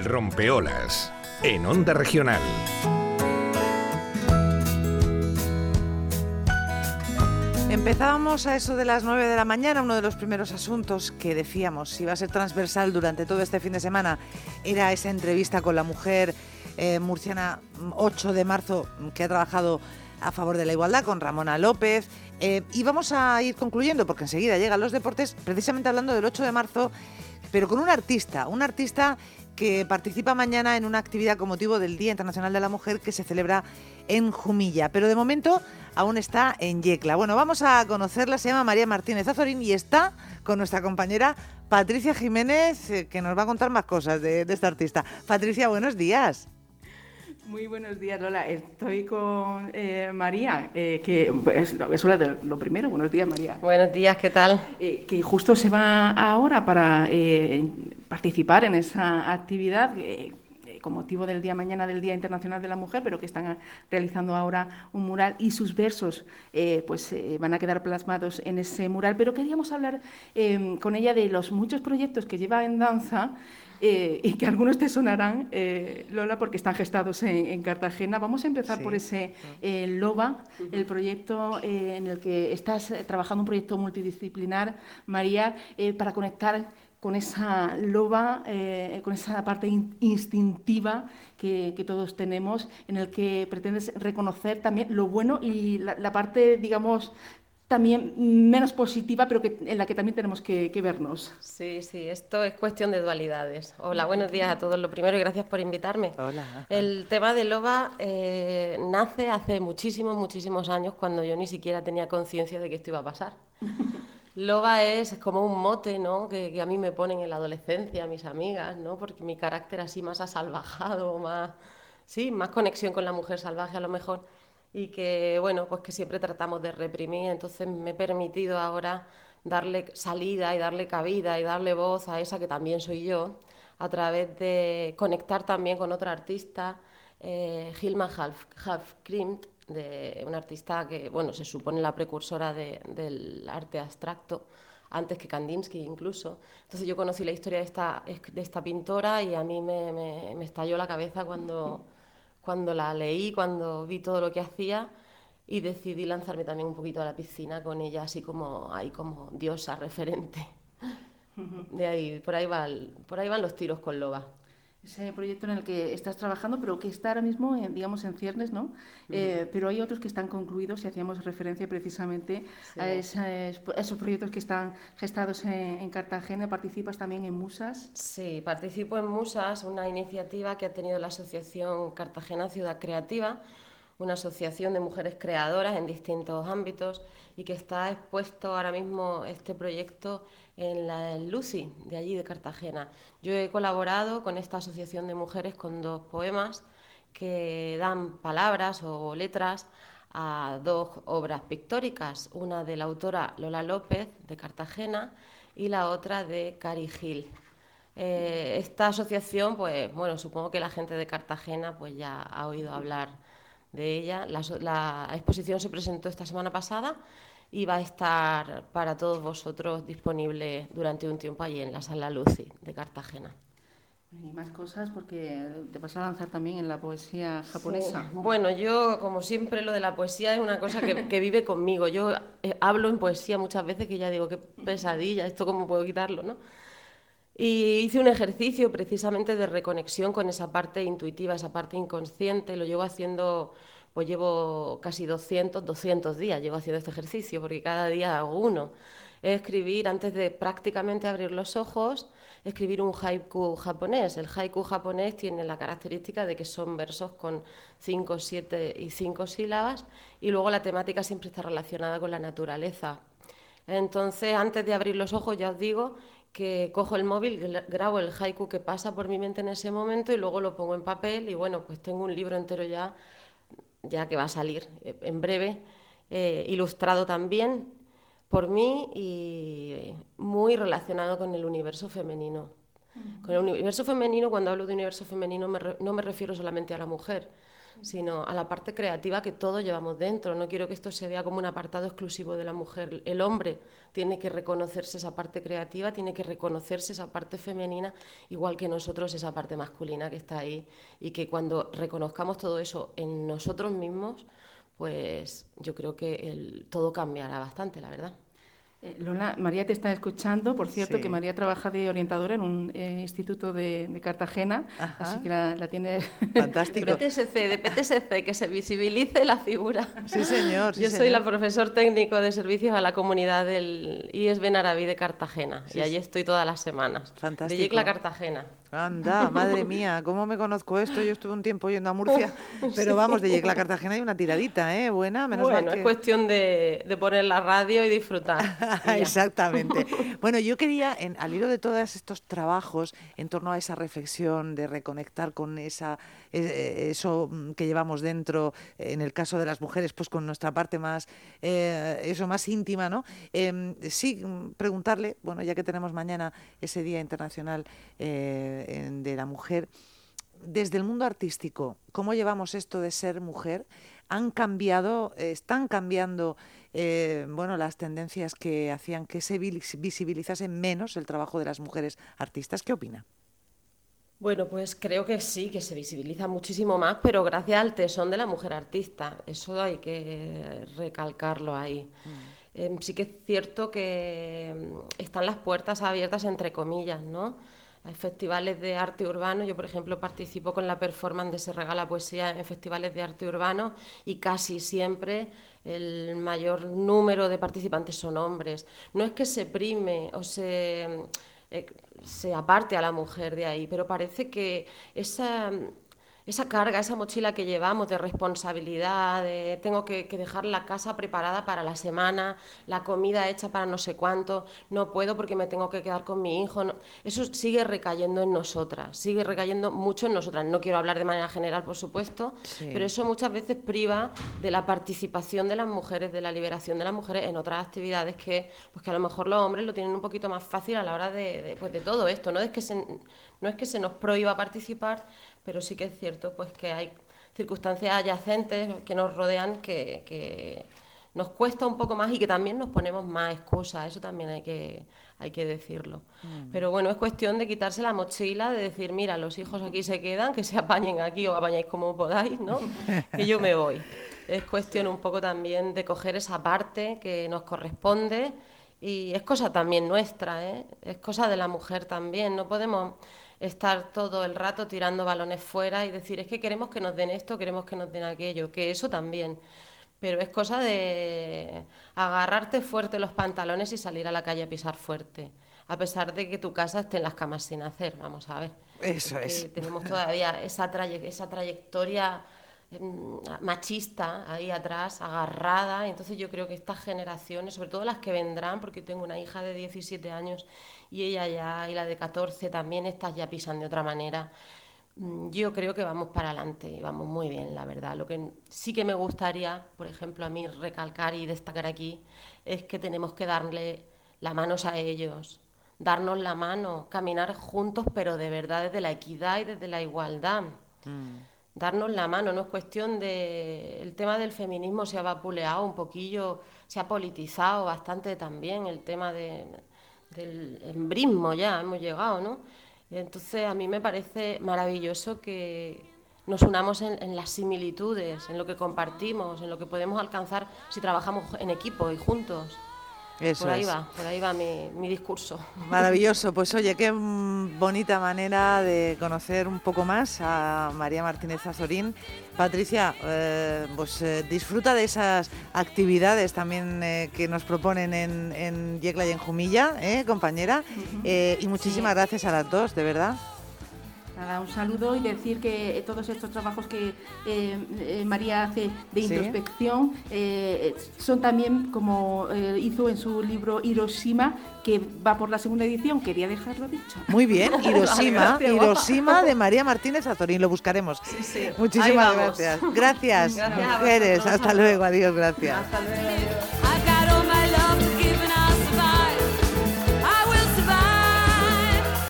El rompeolas en Onda Regional. Empezábamos a eso de las 9 de la mañana, uno de los primeros asuntos que decíamos si iba a ser transversal durante todo este fin de semana era esa entrevista con la mujer eh, murciana 8 de marzo que ha trabajado a favor de la igualdad con Ramona López. Eh, y vamos a ir concluyendo porque enseguida llegan los deportes, precisamente hablando del 8 de marzo, pero con un artista, un artista que participa mañana en una actividad con motivo del Día Internacional de la Mujer que se celebra en Jumilla. Pero de momento aún está en Yecla. Bueno, vamos a conocerla, se llama María Martínez Azorín y está con nuestra compañera Patricia Jiménez, eh, que nos va a contar más cosas de, esta artista. Patricia, buenos días. Muy buenos días, Lola. Estoy con eh, María, eh, que es, es lo, lo, primero. Buenos días, María. Buenos días, ¿qué tal? que justo se va ahora para participar en esa actividad con motivo del día mañana del Día Internacional de la Mujer, pero que están realizando ahora un mural y sus versos eh, pues eh, van a quedar plasmados en ese mural. Pero queríamos hablar con ella de los muchos proyectos que lleva en danza. Eh, y que algunos te sonarán, Lola, porque están gestados en, Cartagena. Vamos a empezar por ese LOBA, el proyecto en el que estás trabajando, un proyecto multidisciplinar, María, para conectar con esa loba, eh, con esa parte instintiva que, todos tenemos, en el que pretendes reconocer también lo bueno y la, parte, digamos, también menos positiva, pero que, en la que también tenemos que, vernos. Sí, sí, esto es cuestión de dualidades. Hola, buenos días a todos. Lo primero, y gracias por invitarme. Hola. El tema de Loba eh, nace hace muchísimos, muchísimos años, cuando yo ni siquiera tenía conciencia de que esto iba a pasar. Loba es como un mote, ¿no? Que, a mí me ponen en la adolescencia, mis amigas, ¿no? Porque mi carácter así más asalvajado, más, sí, más conexión con la mujer salvaje a lo mejor, y que, bueno, pues que siempre tratamos de reprimir, entonces me he permitido ahora darle salida y darle cabida y darle voz a esa que también soy yo, a través de conectar también con otra artista, eh, Hilma Half, Half de una artista que, bueno, se supone la precursora del arte abstracto, antes que Kandinsky incluso. Entonces yo conocí la historia de esta, de esta pintora y a mí me, me, estalló la cabeza cuando, cuando la leí, cuando vi todo lo que hacía y decidí lanzarme también un poquito a la piscina con ella, así como, ahí como diosa referente. De ahí, por ahí, va por ahí van los tiros con Loba ese proyecto en el que estás trabajando, pero que está ahora mismo, en, digamos, en ciernes, ¿no? Eh, pero hay otros que están concluidos y hacíamos referencia precisamente a, esos proyectos que están gestados en, Cartagena. ¿Participas también en Musas? Sí, participo en Musas, una iniciativa que ha tenido la Asociación Cartagena Ciudad Creativa, una asociación de mujeres creadoras en distintos ámbitos y que está expuesto ahora mismo este proyecto en la Lucy, de allí de Cartagena. Yo he colaborado con esta asociación de mujeres con dos poemas que dan palabras o letras a dos obras pictóricas, una de la autora Lola López de Cartagena y la otra de Cari Gil. Eh, esta asociación, pues bueno, supongo que la gente de Cartagena pues ya ha oído hablar de ella. la exposición se presentó esta semana pasada y va a estar para todos vosotros disponible durante un tiempo allí en la Sala Lucy de Cartagena. Y más cosas porque te vas a lanzar también en la poesía japonesa. Bueno, yo como siempre lo de la poesía es una cosa que, vive conmigo. Yo eh, hablo en poesía muchas veces que ya digo, qué pesadilla, esto cómo puedo quitarlo, ¿no? Y hice un ejercicio precisamente de reconexión con esa parte intuitiva, esa parte inconsciente, lo llevo haciendo pues llevo casi 200, 200 días llevo haciendo este ejercicio, porque cada día hago uno. Es escribir, antes de prácticamente abrir los ojos, escribir un haiku japonés. El haiku japonés tiene la característica de que son versos con 5, 7 y 5 sílabas, y luego la temática siempre está relacionada con la naturaleza. Entonces, antes de abrir los ojos, ya os digo que cojo el móvil, grabo el haiku que pasa por mi mente en ese momento y luego lo pongo en papel y bueno, pues tengo un libro entero ya ya que va a salir eh, en breve, eh, ilustrado también por mí y muy relacionado con el universo femenino. Con el universo femenino, cuando hablo de universo femenino, no me refiero solamente a la mujer, sino a la parte creativa que todos llevamos dentro. No quiero que esto se vea como un apartado exclusivo de la mujer. El hombre tiene que reconocerse esa parte creativa, tiene que reconocerse esa parte femenina, igual que nosotros esa parte masculina que está ahí. Y que cuando reconozcamos todo eso en nosotros mismos, pues yo creo que el, todo cambiará bastante, la verdad. Eh, Lola, María te está escuchando. Por cierto, que María trabaja de orientadora en un eh, instituto de, Cartagena, así que la, tiene... Fantástico. de PTSC, de PTSC, que se visibilice la figura. Sí, señor. Yo soy la profesor técnico de servicios a la comunidad del IES Benaraví de Cartagena, y allí estoy todas las semanas. Fantástico. De Yecla, Cartagena. Anda, madre mía, ¿cómo me conozco esto? Yo estuve un tiempo yendo a Murcia, pero vamos, de Yecla, Cartagena hay una tiradita, ¿eh? Buena, menos bueno, mal es cuestión de, de poner la radio y disfrutar. Exactamente. Bueno, yo quería, en, al hilo de todos estos trabajos en torno a esa reflexión de reconectar con esa eh, eso mm, que llevamos dentro, en el caso de las mujeres, pues con nuestra parte más, eh, eso más íntima, ¿no? Em, sí, mm, preguntarle, bueno, ya que tenemos mañana ese Día Internacional eh, de la Mujer, desde el mundo artístico, ¿cómo llevamos esto de ser mujer? ¿Han cambiado, están cambiando eh, bueno, las tendencias que hacían que se visibilizase menos el trabajo de las mujeres artistas. ¿Qué opina? Bueno, pues creo que sí, que se visibiliza muchísimo más, pero gracias al tesón de la mujer artista. Eso hay que recalcarlo ahí. Mm. Em, sí que es cierto que mm, están las puertas abiertas, entre comillas, ¿no? Hay festivales de arte urbano. Yo, por ejemplo, participo con la performance de Se Regala Poesía en festivales de arte urbano y casi siempre el mayor número de participantes son hombres. No es que se prime o se, eh, se aparte a la mujer de ahí, pero parece que esa esa carga, esa mochila que llevamos de responsabilidad, de tengo que, dejar la casa preparada para la semana, la comida hecha para no sé cuánto, no puedo porque me tengo que quedar con mi hijo. Eso sigue recayendo en nosotras, sigue recayendo mucho en nosotras. No quiero hablar de manera general, por supuesto, pero eso muchas veces priva de la participación de las mujeres, de la liberación de las mujeres en otras actividades que, pues que a lo mejor los hombres lo tienen un poquito más fácil a la hora de, de, pues de todo esto. No es que se, no es que se nos prohíba participar, pero sí que es cierto pues que hay circunstancias adyacentes que nos rodean que, nos cuesta un poco más y que también nos ponemos más excusas, eso también hay que, hay que decirlo. Mm. Pero bueno, es cuestión de quitarse la mochila, de decir, mira, los hijos aquí se quedan, que se apañen aquí o apañáis como podáis, ¿no? que yo me voy. Es cuestión un poco también de coger esa parte que nos corresponde y es cosa también nuestra, ¿eh? es cosa de la mujer también, no podemos estar todo el rato tirando balones fuera y decir, es que queremos que nos den esto, queremos que nos den aquello, que eso también. Pero es cosa de agarrarte fuerte los pantalones y salir a la calle a pisar fuerte, a pesar de que tu casa esté en las camas sin hacer, vamos a ver. Eso es. Tenemos todavía esa, esa trayectoria machista ahí atrás, agarrada. Entonces yo creo que estas generaciones, sobre todo las que vendrán, porque tengo una hija de 17 años y ella ya, y la de 14 también, estas ya pisan de otra manera. Mm, yo creo que vamos para adelante y vamos muy bien, la verdad. Lo que sí que me gustaría, por ejemplo, a mí recalcar y destacar aquí, es que tenemos que darle la mano a ellos, darnos la mano, caminar juntos, pero de verdad desde la equidad y desde la igualdad. Mm. Darnos la mano, no es cuestión de... El tema del feminismo se ha vapuleado un poquillo, se ha politizado bastante también, el tema de del embrismo ya hemos llegado, ¿no? Entonces a mí me parece maravilloso que nos unamos en, las similitudes, en lo que compartimos, en lo que podemos alcanzar si trabajamos en equipo y juntos por ahí va, por ahí va mi, discurso. Maravilloso, pues oye, qué bonita manera de conocer un poco más a María Martínez Azorín. Patricia, eh, pues eh, disfruta de esas actividades también eh, que nos proponen en, en Yecla y en Jumilla, compañera, y muchísimas gracias a las dos, de verdad un saludo y decir que eh, todos estos trabajos que eh, eh, María hace de introspección son también, como hizo en su libro Hiroshima, que va por la segunda edición, quería dejarlo dicho. Muy bien, Hiroshima, Hiroshima de María Martínez Azorín, lo buscaremos. Muchísimas gracias. gracias. Gracias, mujeres. Hasta luego, adiós, gracias. Hasta luego, adiós.